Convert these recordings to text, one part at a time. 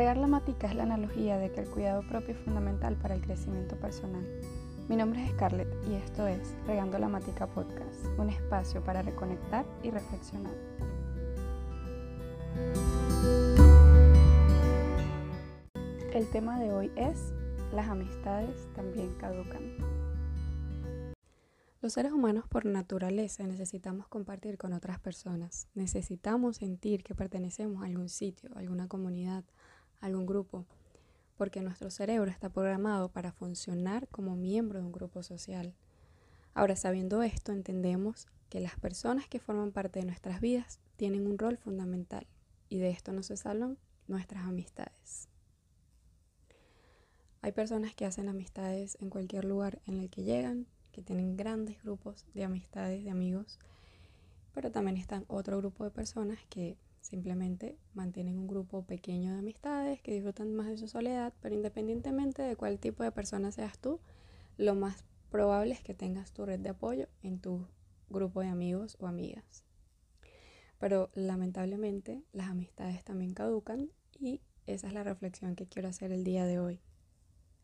Regar la matica es la analogía de que el cuidado propio es fundamental para el crecimiento personal. Mi nombre es Scarlett y esto es Regando la Matica Podcast, un espacio para reconectar y reflexionar. El tema de hoy es Las amistades también caducan. Los seres humanos por naturaleza necesitamos compartir con otras personas. Necesitamos sentir que pertenecemos a algún sitio, a alguna comunidad, algún grupo, porque nuestro cerebro está programado para funcionar como miembro de un grupo social. Ahora, sabiendo esto, entendemos que las personas que forman parte de nuestras vidas tienen un rol fundamental y de esto no se salvan nuestras amistades. Hay personas que hacen amistades en cualquier lugar en el que llegan, que tienen grandes grupos de amistades, de amigos, pero también están otro grupo de personas que simplemente mantienen un grupo pequeño de amistades, que disfrutan más de su soledad, pero independientemente de cuál tipo de persona seas tú, lo más probable es que tengas tu red de apoyo en tu grupo de amigos o amigas. Pero lamentablemente las amistades también caducan y esa es la reflexión que quiero hacer el día de hoy.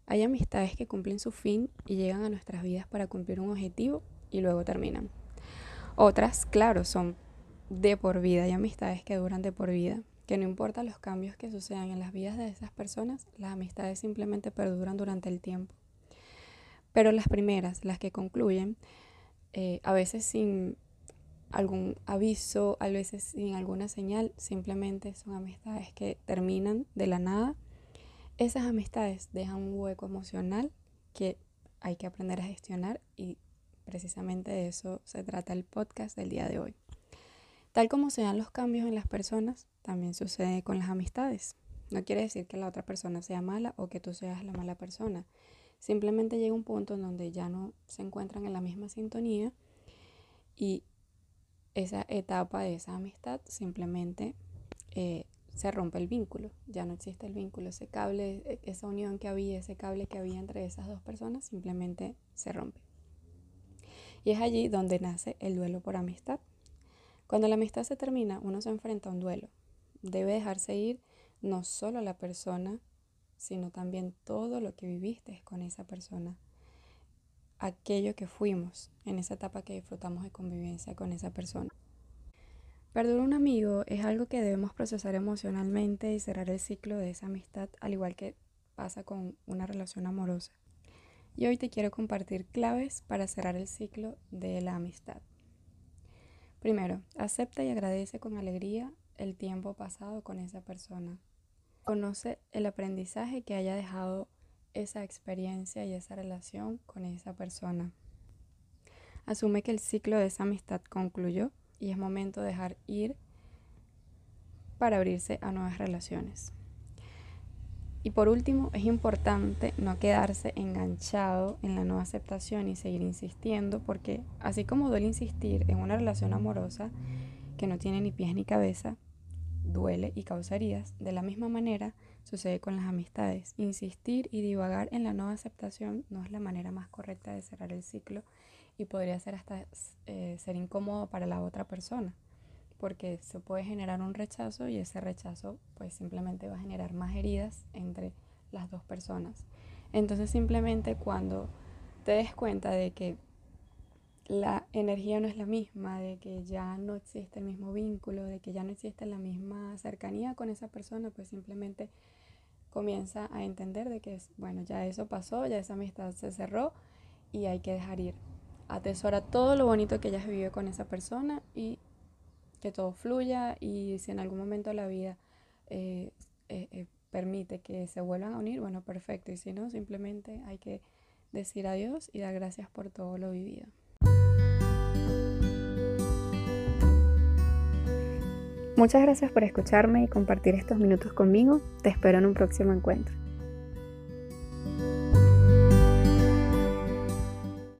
Hay amistades que cumplen su fin y llegan a nuestras vidas para cumplir un objetivo y luego terminan. Otras, claro, son de por vida. Hay amistades que duran de por vida, que no importa los cambios que sucedan en las vidas de esas personas, las amistades simplemente perduran durante el tiempo. Pero las primeras, las que concluyen, eh, a veces sin algún aviso, a veces sin alguna señal, simplemente son amistades que terminan de la nada esas amistades dejan un hueco emocional que hay que aprender a gestionar y precisamente de eso se trata el podcast del día de hoy. Tal como se dan los cambios en las personas, también sucede con las amistades. No quiere decir que la otra persona sea mala o que tú seas la mala persona. Simplemente llega un punto en donde ya no se encuentran en la misma sintonía y esa etapa de esa amistad simplemente eh, se rompe el vínculo, ya no existe el vínculo, ese cable, e, esa unión que había, ese cable que había entre esas dos personas simplemente se rompe. Y es allí donde nace el duelo por amistad. Cuando la amistad se termina, uno se enfrenta a un duelo. Debe dejarse ir no solo la persona, sino también todo lo que viviste con esa persona. Aquello que fuimos en esa etapa que disfrutamos de convivencia con esa persona. Perder un amigo es algo que debemos procesar emocionalmente y cerrar el ciclo de esa amistad, al igual que pasa con una relación amorosa. Y hoy te quiero compartir claves para cerrar el ciclo de la amistad. Primero, acepta y agradece con alegría el tiempo pasado con esa persona. Conoce el aprendizaje que haya dejado esa experiencia y esa relación con esa persona. Asume que el ciclo de esa amistad concluyó y es momento de dejar ir para abrirse a nuevas relaciones. Y por último, es importante no quedarse enganchado en la no aceptación y seguir insistiendo, porque así como duele insistir en una relación amorosa que no tiene ni pies ni cabeza, duele y causa heridas, de la misma manera sucede con las amistades. Insistir y divagar en la no aceptación no es la manera más correcta de cerrar el ciclo y podría ser hasta eh, ser incómodo para la otra persona porque se puede generar un rechazo y ese rechazo pues simplemente va a generar más heridas entre las dos personas. Entonces simplemente cuando te des cuenta de que la energía no es la misma, de que ya no existe el mismo vínculo, de que ya no existe la misma cercanía con esa persona, pues simplemente comienza a entender de que, bueno, ya eso pasó, ya esa amistad se cerró y hay que dejar ir atesora todo lo bonito que hayas vivido con esa persona y que todo fluya y si en algún momento la vida eh, eh, eh, permite que se vuelvan a unir, bueno, perfecto. Y si no, simplemente hay que decir adiós y dar gracias por todo lo vivido. Muchas gracias por escucharme y compartir estos minutos conmigo. Te espero en un próximo encuentro.